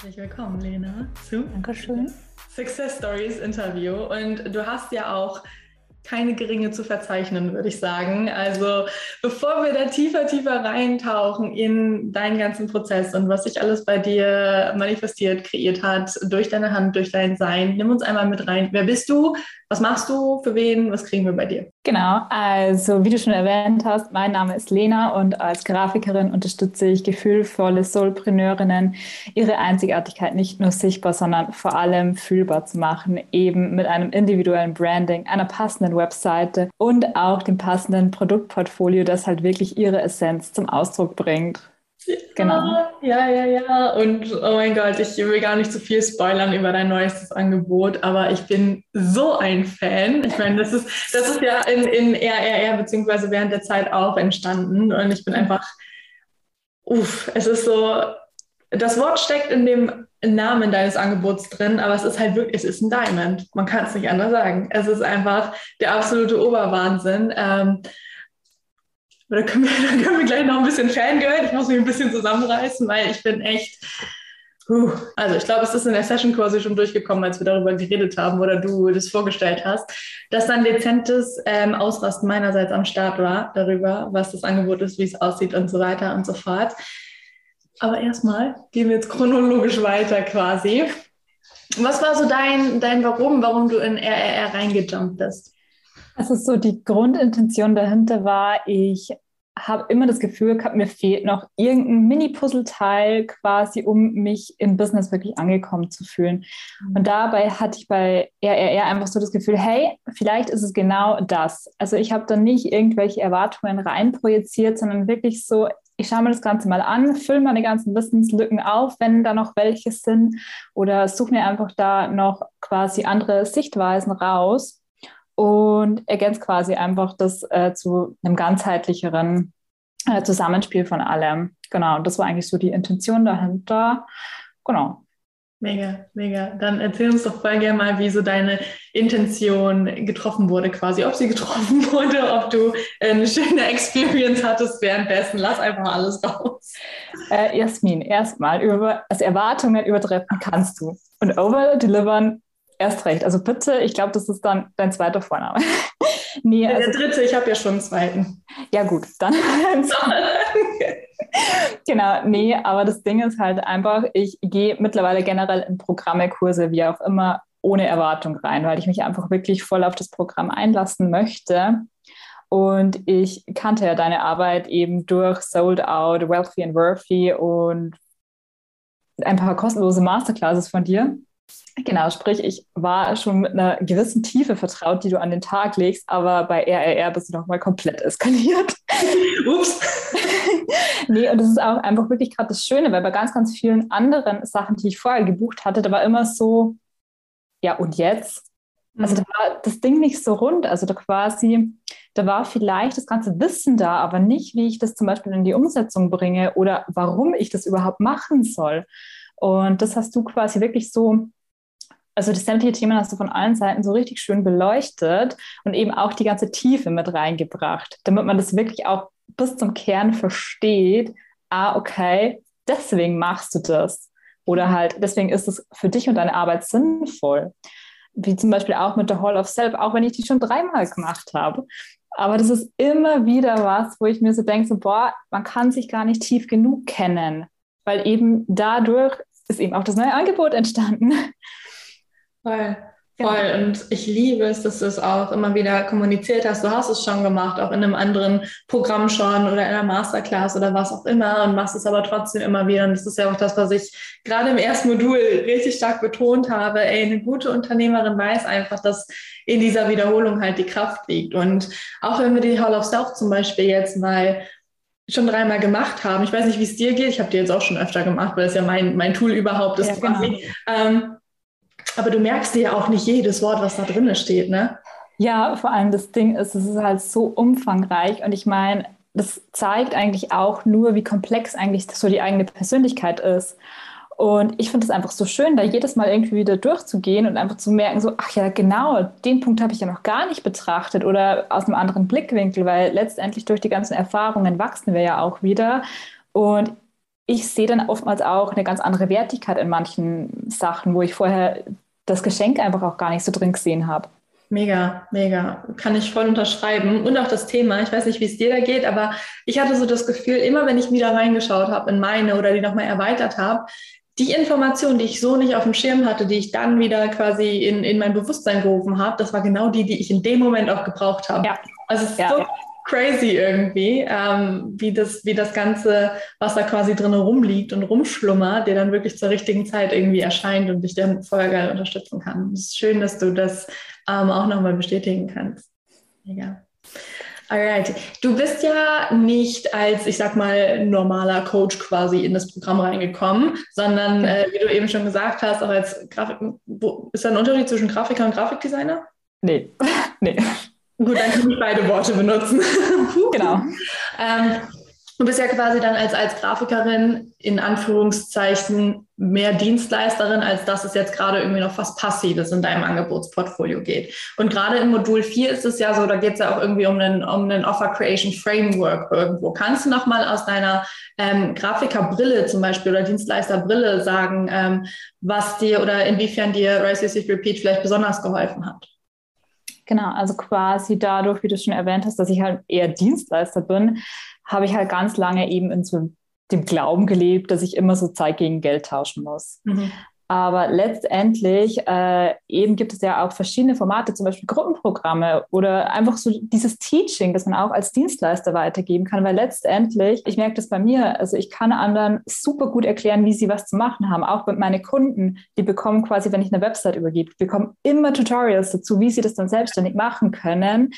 Herzlich willkommen, Lena, zu Dankeschön. Success Stories Interview. Und du hast ja auch keine geringe zu verzeichnen, würde ich sagen. Also bevor wir da tiefer, tiefer reintauchen in deinen ganzen Prozess und was sich alles bei dir manifestiert, kreiert hat, durch deine Hand, durch dein Sein, nimm uns einmal mit rein. Wer bist du? Was machst du? Für wen? Was kriegen wir bei dir? Genau, also wie du schon erwähnt hast, mein Name ist Lena und als Grafikerin unterstütze ich gefühlvolle Soulpreneurinnen, ihre Einzigartigkeit nicht nur sichtbar, sondern vor allem fühlbar zu machen, eben mit einem individuellen Branding, einer passenden Webseite und auch dem passenden Produktportfolio, das halt wirklich ihre Essenz zum Ausdruck bringt. Genau. Ja, ja, ja. Und oh mein Gott, ich will gar nicht zu viel spoilern über dein neuestes Angebot, aber ich bin so ein Fan. Ich meine, das ist, das ist ja in, in RRR beziehungsweise während der Zeit auch entstanden. Und ich bin einfach, uff, es ist so, das Wort steckt in dem Namen deines Angebots drin, aber es ist halt wirklich, es ist ein Diamond. Man kann es nicht anders sagen. Es ist einfach der absolute Oberwahnsinn. Ähm, da können, wir, da können wir gleich noch ein bisschen Fangirl. Ich muss mich ein bisschen zusammenreißen, weil ich bin echt. Puh. Also ich glaube, es ist in der Session quasi schon durchgekommen, als wir darüber geredet haben oder du das vorgestellt hast, dass dann dezentes ähm, Ausrasten meinerseits am Start war darüber, was das Angebot ist, wie es aussieht und so weiter und so fort. Aber erstmal gehen wir jetzt chronologisch weiter quasi. Was war so dein, dein Warum, warum du in RRR reingejumpt bist? Also so die Grundintention dahinter war, ich habe immer das Gefühl gehabt, mir fehlt noch irgendein Mini-Puzzleteil quasi, um mich im Business wirklich angekommen zu fühlen. Mhm. Und dabei hatte ich bei RRR einfach so das Gefühl, hey, vielleicht ist es genau das. Also ich habe da nicht irgendwelche Erwartungen reinprojiziert, sondern wirklich so, ich schaue mir das Ganze mal an, fülle meine ganzen Wissenslücken auf, wenn da noch welche sind, oder suche mir einfach da noch quasi andere Sichtweisen raus und ergänzt quasi einfach das äh, zu einem ganzheitlicheren äh, Zusammenspiel von allem. Genau, das war eigentlich so die Intention dahinter. Genau. Mega, mega. Dann erzähl uns doch voll gerne mal, wie so deine Intention getroffen wurde, quasi, ob sie getroffen wurde, ob du eine schöne Experience hattest währenddessen. Lass einfach alles raus. Äh, Jasmin, erstmal über also Erwartungen übertreffen kannst du und over delivern Erst recht. Also bitte, ich glaube, das ist dann dein zweiter Vorname. nee, also, der dritte, ich habe ja schon einen zweiten. Ja, gut, dann. genau, nee, aber das Ding ist halt einfach, ich gehe mittlerweile generell in Programme, Kurse, wie auch immer, ohne Erwartung rein, weil ich mich einfach wirklich voll auf das Programm einlassen möchte. Und ich kannte ja deine Arbeit eben durch Sold Out, Wealthy and Worthy und ein paar kostenlose Masterclasses von dir. Genau, sprich, ich war schon mit einer gewissen Tiefe vertraut, die du an den Tag legst, aber bei RRR bist du nochmal komplett eskaliert. Ups. nee, und das ist auch einfach wirklich gerade das Schöne, weil bei ganz, ganz vielen anderen Sachen, die ich vorher gebucht hatte, da war immer so, ja, und jetzt? Also da war das Ding nicht so rund. Also da quasi, da war vielleicht das ganze Wissen da, aber nicht, wie ich das zum Beispiel in die Umsetzung bringe oder warum ich das überhaupt machen soll. Und das hast du quasi wirklich so also das sämtliche Thema hast du von allen Seiten so richtig schön beleuchtet und eben auch die ganze Tiefe mit reingebracht, damit man das wirklich auch bis zum Kern versteht. Ah, okay, deswegen machst du das. Oder halt, deswegen ist es für dich und deine Arbeit sinnvoll. Wie zum Beispiel auch mit der Hall of Self, auch wenn ich die schon dreimal gemacht habe. Aber das ist immer wieder was, wo ich mir so denke, so, boah, man kann sich gar nicht tief genug kennen, weil eben dadurch ist eben auch das neue Angebot entstanden. Voll. Voll. Ja. Und ich liebe es, dass du es auch immer wieder kommuniziert hast. Du hast es schon gemacht, auch in einem anderen Programm schon oder in einer Masterclass oder was auch immer und machst es aber trotzdem immer wieder. Und das ist ja auch das, was ich gerade im ersten Modul richtig stark betont habe. Ey, eine gute Unternehmerin weiß einfach, dass in dieser Wiederholung halt die Kraft liegt. Und auch wenn wir die Hall of Self zum Beispiel jetzt mal schon dreimal gemacht haben. Ich weiß nicht, wie es dir geht. Ich habe die jetzt auch schon öfter gemacht, weil es ja mein, mein Tool überhaupt ist. Ja, genau. ähm, aber du merkst dir ja auch nicht jedes Wort, was da drin steht, ne? Ja, vor allem das Ding ist, es ist halt so umfangreich und ich meine, das zeigt eigentlich auch nur, wie komplex eigentlich so die eigene Persönlichkeit ist. Und ich finde es einfach so schön, da jedes Mal irgendwie wieder durchzugehen und einfach zu merken, so, ach ja, genau, den Punkt habe ich ja noch gar nicht betrachtet oder aus einem anderen Blickwinkel, weil letztendlich durch die ganzen Erfahrungen wachsen wir ja auch wieder. Und ich sehe dann oftmals auch eine ganz andere Wertigkeit in manchen Sachen, wo ich vorher das Geschenk einfach auch gar nicht so drin gesehen habe. Mega, mega. Kann ich voll unterschreiben. Und auch das Thema, ich weiß nicht, wie es dir da geht, aber ich hatte so das Gefühl, immer wenn ich wieder reingeschaut habe in meine oder die nochmal erweitert habe, die Information, die ich so nicht auf dem Schirm hatte, die ich dann wieder quasi in, in mein Bewusstsein gerufen habe, das war genau die, die ich in dem Moment auch gebraucht habe. Ja. Also es ist ja, so ja. Crazy irgendwie, ähm, wie, das, wie das Ganze, was da quasi drin rumliegt und rumschlummert, der dann wirklich zur richtigen Zeit irgendwie erscheint und dich dann voll geil unterstützen kann. Es ist schön, dass du das ähm, auch nochmal bestätigen kannst. Mega. Alright. Du bist ja nicht als, ich sag mal, normaler Coach quasi in das Programm reingekommen, sondern, äh, wie du eben schon gesagt hast, auch als Grafik. Wo, ist da ein Unterschied zwischen Grafiker und Grafikdesigner? Nee. nee. Gut, dann kann ich beide Worte benutzen. genau. ähm, Du bist ja quasi dann als, als Grafikerin in Anführungszeichen mehr Dienstleisterin, als dass es jetzt gerade irgendwie noch was Passives in deinem Angebotsportfolio geht. Und gerade in Modul 4 ist es ja so, da geht es ja auch irgendwie um einen, um einen Offer Creation Framework irgendwo. Kannst du nochmal aus deiner ähm, Grafikerbrille zum Beispiel oder Dienstleisterbrille sagen, ähm, was dir oder inwiefern dir Rise Repeat vielleicht besonders geholfen hat? Genau, also quasi dadurch, wie du schon erwähnt hast, dass ich halt eher Dienstleister bin, habe ich halt ganz lange eben in so dem Glauben gelebt, dass ich immer so Zeit gegen Geld tauschen muss. Mhm. Aber letztendlich äh, eben gibt es ja auch verschiedene Formate, zum Beispiel Gruppenprogramme oder einfach so dieses Teaching, das man auch als Dienstleister weitergeben kann. Weil letztendlich, ich merke das bei mir, also ich kann anderen super gut erklären, wie sie was zu machen haben. Auch meine Kunden, die bekommen quasi, wenn ich eine Website übergebe, bekommen immer Tutorials dazu, wie sie das dann selbstständig machen können.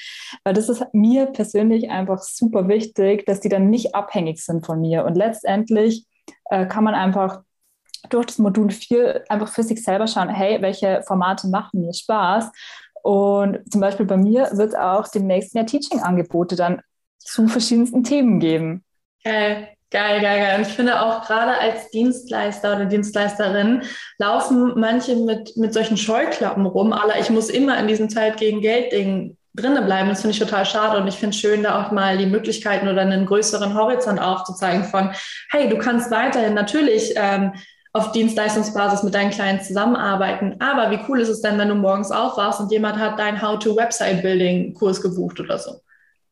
Weil das ist mir persönlich einfach super wichtig, dass die dann nicht abhängig sind von mir. Und letztendlich äh, kann man einfach durch das Modul 4 einfach für sich selber schauen, hey, welche Formate machen mir Spaß? Und zum Beispiel bei mir wird auch demnächst mehr Teaching-Angebote dann zu verschiedensten Themen geben. Geil, geil, geil, geil. Und ich finde auch gerade als Dienstleister oder Dienstleisterin laufen manche mit, mit solchen Scheuklappen rum, aber ich muss immer in diesem Zeit gegen Geld-Ding drinnen bleiben. Das finde ich total schade und ich finde es schön, da auch mal die Möglichkeiten oder einen größeren Horizont aufzuzeigen von, hey, du kannst weiterhin natürlich ähm, auf Dienstleistungsbasis mit deinen Clients zusammenarbeiten. Aber wie cool ist es denn, wenn du morgens aufwachst und jemand hat deinen How-to-Website-Building-Kurs gebucht oder so?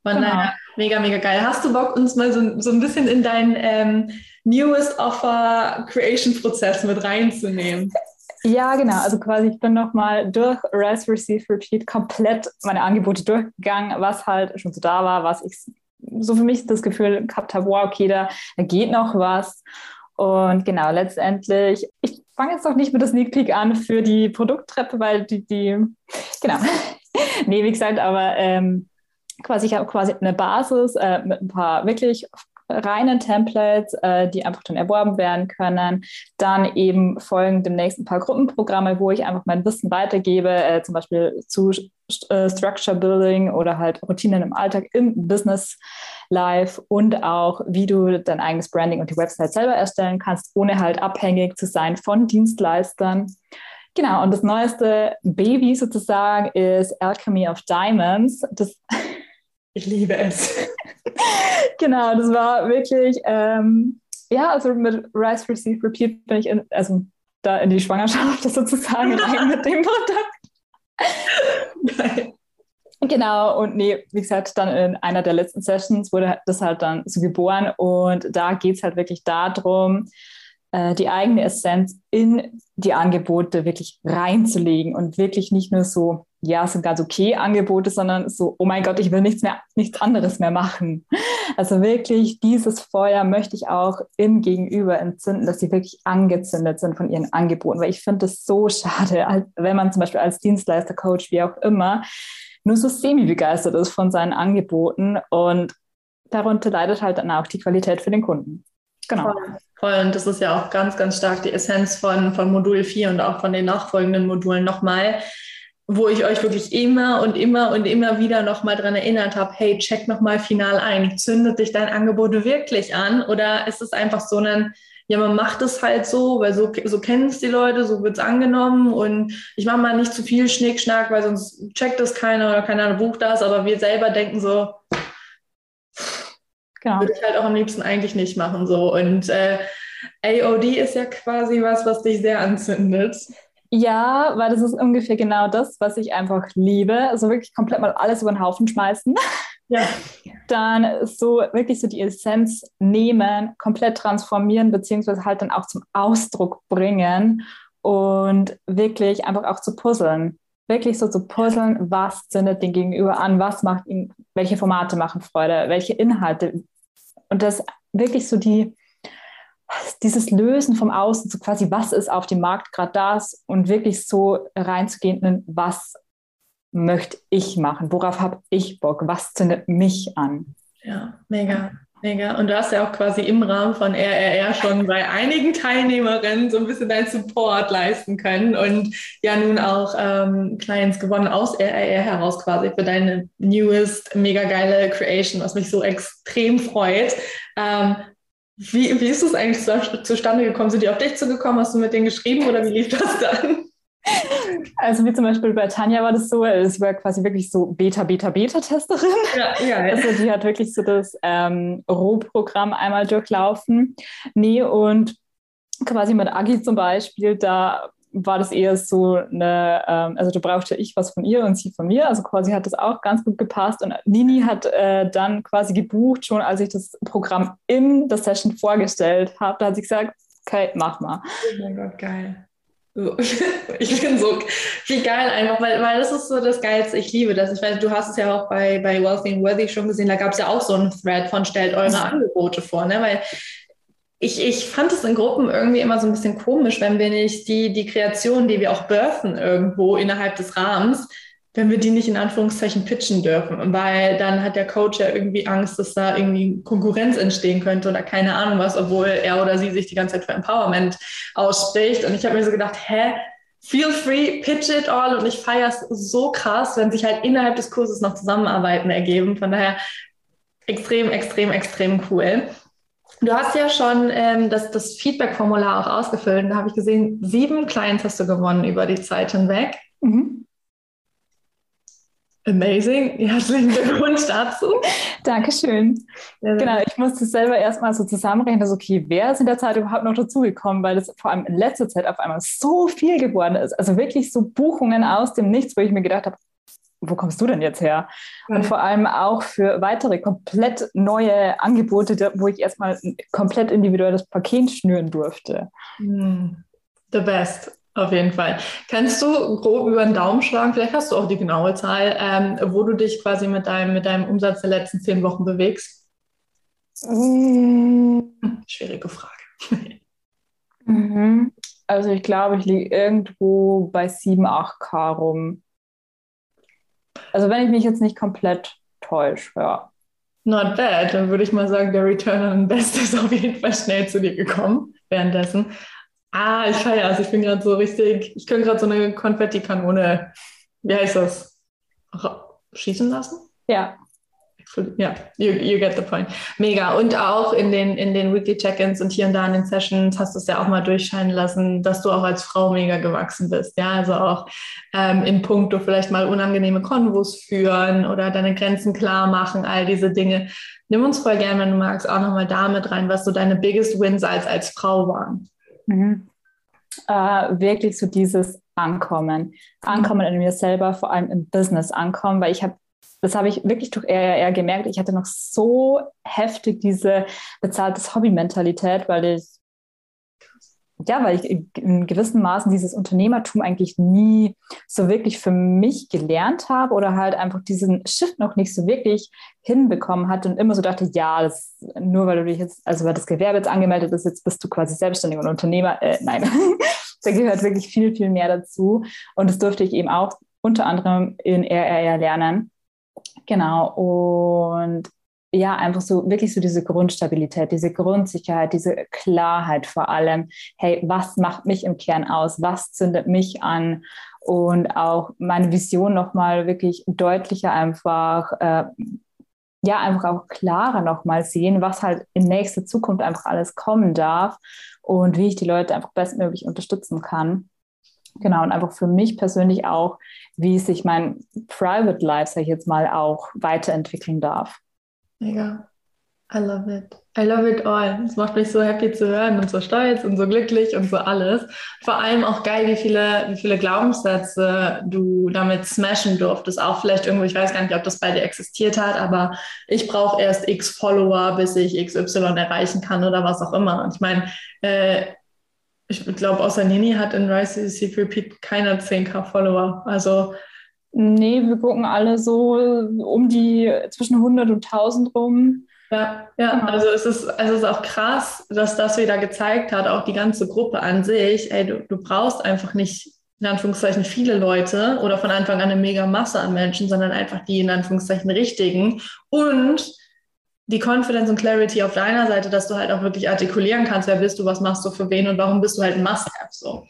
Von genau. daher, mega, mega geil. Hast du Bock, uns mal so, so ein bisschen in deinen ähm, Newest Offer Creation Prozess mit reinzunehmen? Ja, genau. Also quasi, ich bin nochmal durch Rest, Receive, Repeat komplett meine Angebote durchgegangen, was halt schon so da war, was ich so für mich das Gefühl gehabt habe, wow, okay, da, da geht noch was. Und genau, letztendlich, ich fange jetzt noch nicht mit der Sneak Peek an für die Produkttreppe, weil die, die genau. nee, wie gesagt, aber ähm, quasi, ich habe quasi eine Basis äh, mit ein paar wirklich reinen Templates, äh, die einfach dann erworben werden können. Dann eben folgen demnächst ein paar Gruppenprogramme, wo ich einfach mein Wissen weitergebe, äh, zum Beispiel zu äh, Structure Building oder halt Routinen im Alltag im Business Live und auch, wie du dein eigenes Branding und die Website selber erstellen kannst, ohne halt abhängig zu sein von Dienstleistern. Genau, und das neueste Baby sozusagen ist Alchemy of Diamonds. Das ich liebe es. genau, das war wirklich, ähm, ja, also mit Rise, Receive, Repeat bin ich in, also da in die Schwangerschaft sozusagen rein mit dem Produkt. Genau, und nee, wie gesagt, dann in einer der letzten Sessions wurde das halt dann so geboren und da geht es halt wirklich darum, äh, die eigene Essenz in die Angebote wirklich reinzulegen und wirklich nicht nur so, ja, sind ganz okay Angebote, sondern so, oh mein Gott, ich will nichts mehr, nichts anderes mehr machen. Also wirklich dieses Feuer möchte ich auch im Gegenüber entzünden, dass sie wirklich angezündet sind von ihren Angeboten, weil ich finde es so schade, wenn man zum Beispiel als Dienstleister, Coach, wie auch immer, nur so semi-begeistert ist von seinen Angeboten und darunter leidet halt dann auch die Qualität für den Kunden. Genau. Voll, voll. Und das ist ja auch ganz, ganz stark die Essenz von, von Modul 4 und auch von den nachfolgenden Modulen nochmal, wo ich euch wirklich immer und immer und immer wieder nochmal dran erinnert habe, hey, check nochmal final ein. Zündet dich dein Angebot wirklich an oder ist es einfach so ein, ja, man macht es halt so, weil so, so kennen es die Leute, so wird es angenommen und ich mache mal nicht zu viel Schnickschnack, weil sonst checkt es keiner oder keiner bucht das, aber wir selber denken so, Genau. Würde ich halt auch am liebsten eigentlich nicht machen. So. Und äh, AOD ist ja quasi was, was dich sehr anzündet. Ja, weil das ist ungefähr genau das, was ich einfach liebe. Also wirklich komplett mal alles über den Haufen schmeißen. Ja. Dann so wirklich so die Essenz nehmen, komplett transformieren, beziehungsweise halt dann auch zum Ausdruck bringen und wirklich einfach auch zu puzzeln wirklich so zu puzzeln, was zündet den Gegenüber an, was macht ihn, welche Formate machen Freude, welche Inhalte. Und das wirklich so die, dieses Lösen vom Außen, so quasi, was ist auf dem Markt gerade das und wirklich so reinzugehen in, was möchte ich machen, worauf habe ich Bock, was zündet mich an. Ja, mega. Mega. Und du hast ja auch quasi im Rahmen von RRR schon bei einigen Teilnehmerinnen so ein bisschen deinen Support leisten können und ja nun auch ähm, Clients gewonnen aus RRR heraus quasi für deine newest, mega geile Creation, was mich so extrem freut. Ähm, wie, wie ist es eigentlich zustande gekommen? Sind die auf dich zugekommen? Hast du mit denen geschrieben oder wie lief das dann? Also wie zum Beispiel bei Tanja war das so, es war quasi wirklich so Beta, Beta, Beta-Testerin. Ja, ja, Also die hat wirklich so das ähm, Rohprogramm einmal durchlaufen. Nee, und quasi mit Agi zum Beispiel, da war das eher so eine, ähm, also da brauchte ich was von ihr und sie von mir. Also quasi hat das auch ganz gut gepasst. Und Nini hat äh, dann quasi gebucht, schon als ich das Programm in der Session vorgestellt habe. Da hat sie gesagt, okay, mach mal. Oh mein Gott, geil. Ich bin so, wie geil einfach, weil, weil das ist so das Geilste. Ich liebe das. Ich weiß, du hast es ja auch bei, bei Wealthy and Worthy schon gesehen, da gab es ja auch so einen Thread von stellt eure Angebote vor, ne? Weil ich, ich fand es in Gruppen irgendwie immer so ein bisschen komisch, wenn wir nicht die, die Kreation, die wir auch birthen irgendwo innerhalb des Rahmens, wenn wir die nicht in Anführungszeichen pitchen dürfen, weil dann hat der Coach ja irgendwie Angst, dass da irgendwie Konkurrenz entstehen könnte oder keine Ahnung was, obwohl er oder sie sich die ganze Zeit für Empowerment ausspricht. Und ich habe mir so gedacht, hä, feel free, pitch it all. Und ich feiere es so krass, wenn sich halt innerhalb des Kurses noch Zusammenarbeiten ergeben. Von daher extrem, extrem, extrem cool. Du hast ja schon ähm, das, das Feedback-Formular auch ausgefüllt. Da habe ich gesehen, sieben Clients hast du gewonnen über die Zeit hinweg. Mhm. Amazing. Herzlichen Glückwunsch dazu. Dankeschön. Ja, genau, ich musste selber erstmal so zusammenrechnen, dass okay, wer ist in der Zeit überhaupt noch dazugekommen, weil das vor allem in letzter Zeit auf einmal so viel geworden ist. Also wirklich so Buchungen aus dem Nichts, wo ich mir gedacht habe, wo kommst du denn jetzt her? Ja. Und vor allem auch für weitere komplett neue Angebote, wo ich erstmal ein komplett individuelles Paket schnüren durfte. Hm. The best. Auf jeden Fall. Kannst du grob über den Daumen schlagen, vielleicht hast du auch die genaue Zahl, ähm, wo du dich quasi mit deinem, mit deinem Umsatz der letzten zehn Wochen bewegst? Mhm. Schwierige Frage. Mhm. Also ich glaube, ich liege irgendwo bei 7, 8K rum. Also wenn ich mich jetzt nicht komplett täusche, ja. Not bad. Dann würde ich mal sagen, der Return on Invest ist auf jeden Fall schnell zu dir gekommen währenddessen. Ah, ich feiere es. Ich bin gerade so richtig, ich könnte gerade so eine Konfettikanone, wie heißt das, schießen lassen? Ja. Ja, you, you get the point. Mega. Und auch in den, in den Weekly Check-ins und hier und da in den Sessions hast du es ja auch mal durchscheinen lassen, dass du auch als Frau mega gewachsen bist. Ja, also auch ähm, in puncto vielleicht mal unangenehme Konvos führen oder deine Grenzen klar machen, all diese Dinge. Nimm uns voll gerne, wenn du magst, auch nochmal damit rein, was so deine biggest wins als, als Frau waren. Mhm. Äh, wirklich so dieses Ankommen. Ankommen in mir selber, vor allem im Business ankommen, weil ich habe das habe ich wirklich durch RR gemerkt. Ich hatte noch so heftig diese bezahltes Hobby-Mentalität, weil ich ja, weil ich in gewissen Maßen dieses Unternehmertum eigentlich nie so wirklich für mich gelernt habe oder halt einfach diesen Shift noch nicht so wirklich hinbekommen hatte und immer so dachte, ja, das, nur weil du dich jetzt, also weil das Gewerbe jetzt angemeldet ist, jetzt bist du quasi selbstständig und Unternehmer. Äh, nein, da gehört wirklich viel, viel mehr dazu. Und das durfte ich eben auch unter anderem in RR lernen. Genau. Und ja, einfach so wirklich so diese Grundstabilität, diese Grundsicherheit, diese Klarheit vor allem. Hey, was macht mich im Kern aus? Was zündet mich an? Und auch meine Vision nochmal wirklich deutlicher einfach, äh, ja, einfach auch klarer nochmal sehen, was halt in nächster Zukunft einfach alles kommen darf und wie ich die Leute einfach bestmöglich unterstützen kann. Genau, und einfach für mich persönlich auch, wie sich mein Private Life, sag ich jetzt mal, auch weiterentwickeln darf. Mega. I love it. I love it all. Es macht mich so happy zu hören und so stolz und so glücklich und so alles. Vor allem auch geil, wie viele, wie viele Glaubenssätze du damit smashen durftest. Auch vielleicht irgendwo, ich weiß gar nicht, ob das bei dir existiert hat, aber ich brauche erst x Follower, bis ich XY erreichen kann oder was auch immer. Und ich meine, äh, ich glaube, außer Nini hat in Rise Secret Repeat keiner 10k Follower. Also Nee, wir gucken alle so um die zwischen 100 und 1000 rum. Ja, ja, genau. also es ist, also es ist auch krass, dass das wieder gezeigt hat, auch die ganze Gruppe an sich, ey, du, du brauchst einfach nicht in Anführungszeichen viele Leute oder von Anfang an eine mega Masse an Menschen, sondern einfach die in Anführungszeichen richtigen und die Confidence und Clarity auf deiner Seite, dass du halt auch wirklich artikulieren kannst, wer bist du, was machst du für wen und warum bist du halt ein Must-Have so.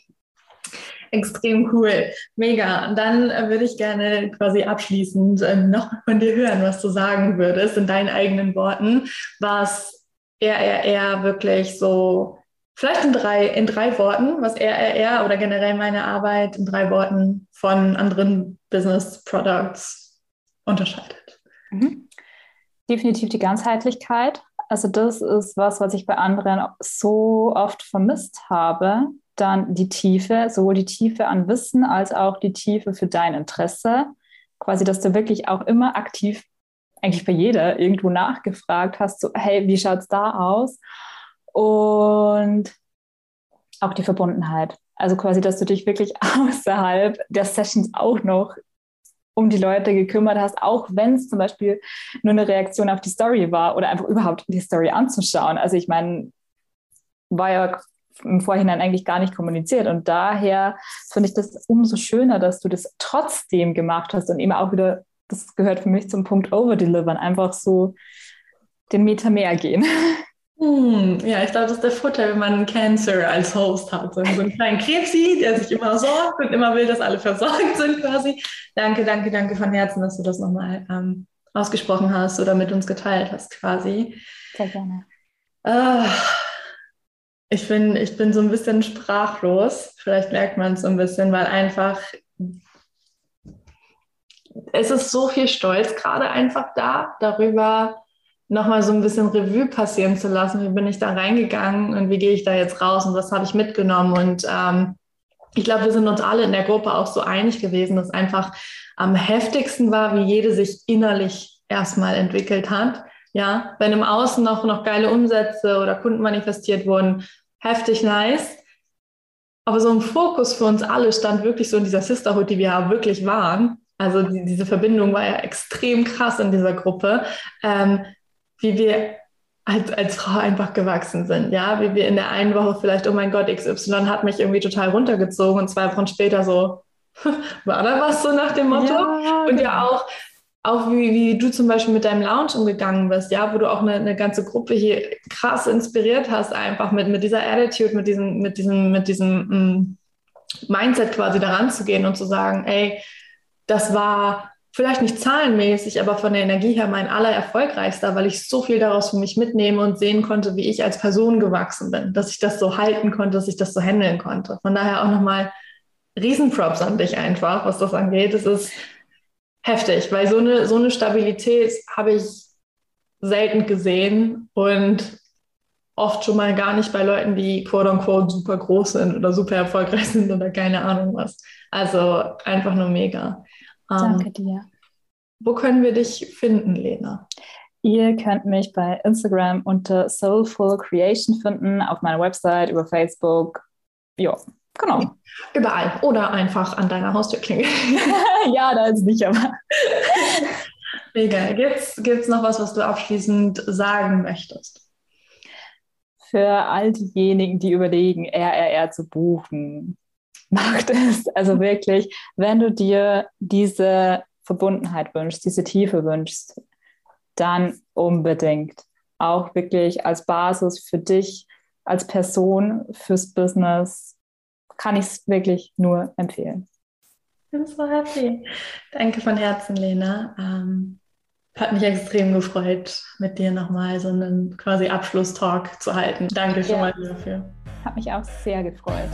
Extrem cool, mega. Und dann äh, würde ich gerne quasi abschließend äh, noch von dir hören, was du sagen würdest in deinen eigenen Worten, was RRR wirklich so, vielleicht in drei, in drei Worten, was RRR oder generell meine Arbeit in drei Worten von anderen Business Products unterscheidet. Mhm. Definitiv die Ganzheitlichkeit. Also das ist was, was ich bei anderen so oft vermisst habe, dann die Tiefe, sowohl die Tiefe an Wissen als auch die Tiefe für dein Interesse. Quasi, dass du wirklich auch immer aktiv, eigentlich bei jeder, irgendwo nachgefragt hast, so, hey, wie schaut es da aus? Und auch die Verbundenheit. Also quasi, dass du dich wirklich außerhalb der Sessions auch noch um die Leute gekümmert hast, auch wenn es zum Beispiel nur eine Reaktion auf die Story war oder einfach überhaupt die Story anzuschauen. Also ich meine, war ja im Vorhinein eigentlich gar nicht kommuniziert. Und daher finde ich das umso schöner, dass du das trotzdem gemacht hast und eben auch wieder, das gehört für mich zum Punkt Overdelivern, einfach so den Meter mehr gehen. Hm, ja, ich glaube, das ist der Vorteil, wenn man einen Cancer als Host hat. So einen kleinen Krebsi, der sich immer sorgt und immer will, dass alle versorgt sind quasi. Danke, danke, danke von Herzen, dass du das nochmal ähm, ausgesprochen hast oder mit uns geteilt hast quasi. Sehr gerne. Ah, ich bin, ich bin so ein bisschen sprachlos. Vielleicht merkt man es so ein bisschen, weil einfach es ist so viel Stolz gerade einfach da, darüber nochmal so ein bisschen Revue passieren zu lassen. Wie bin ich da reingegangen und wie gehe ich da jetzt raus und was habe ich mitgenommen? Und ähm, ich glaube, wir sind uns alle in der Gruppe auch so einig gewesen, dass einfach am heftigsten war, wie jede sich innerlich erstmal entwickelt hat. Ja, wenn im Außen noch, noch geile Umsätze oder Kunden manifestiert wurden, heftig nice. Aber so ein Fokus für uns alle stand wirklich so in dieser Sisterhood, die wir ja wirklich waren. Also die, diese Verbindung war ja extrem krass in dieser Gruppe, ähm, wie wir als, als Frau einfach gewachsen sind. Ja, wie wir in der einen Woche vielleicht, oh mein Gott, XY hat mich irgendwie total runtergezogen und zwei Wochen später so, war da was so nach dem Motto? Ja, und ja genau. auch auch wie, wie du zum Beispiel mit deinem Lounge umgegangen bist, ja, wo du auch eine, eine ganze Gruppe hier krass inspiriert hast, einfach mit, mit dieser Attitude, mit diesem, mit diesem, mit diesem mm, Mindset quasi daran zu gehen und zu sagen, ey, das war vielleicht nicht zahlenmäßig, aber von der Energie her mein allererfolgreichster, weil ich so viel daraus für mich mitnehme und sehen konnte, wie ich als Person gewachsen bin, dass ich das so halten konnte, dass ich das so handeln konnte. Von daher auch nochmal Riesenprops an dich einfach, was das angeht. Es ist heftig, weil so eine, so eine Stabilität habe ich selten gesehen und oft schon mal gar nicht bei Leuten, die quote unquote super groß sind oder super erfolgreich sind oder keine Ahnung was. Also einfach nur mega. Ähm, Danke dir. Wo können wir dich finden, Lena? Ihr könnt mich bei Instagram unter Soulful Creation finden, auf meiner Website, über Facebook. Ja, Genau. Überall. Oder einfach an deiner Haustür klingeln. ja, da ist nicht, aber. Mega. Gibt es noch was, was du abschließend sagen möchtest? Für all diejenigen, die überlegen, RRR zu buchen, macht es. Also wirklich, wenn du dir diese Verbundenheit wünschst, diese Tiefe wünschst, dann unbedingt. Auch wirklich als Basis für dich, als Person, fürs Business, kann ich es wirklich nur empfehlen. Ich bin so happy. Danke von Herzen, Lena. Ähm, hat mich extrem gefreut, mit dir nochmal so einen quasi Abschlusstalk zu halten. Danke schon ja. mal dafür. Hat mich auch sehr gefreut.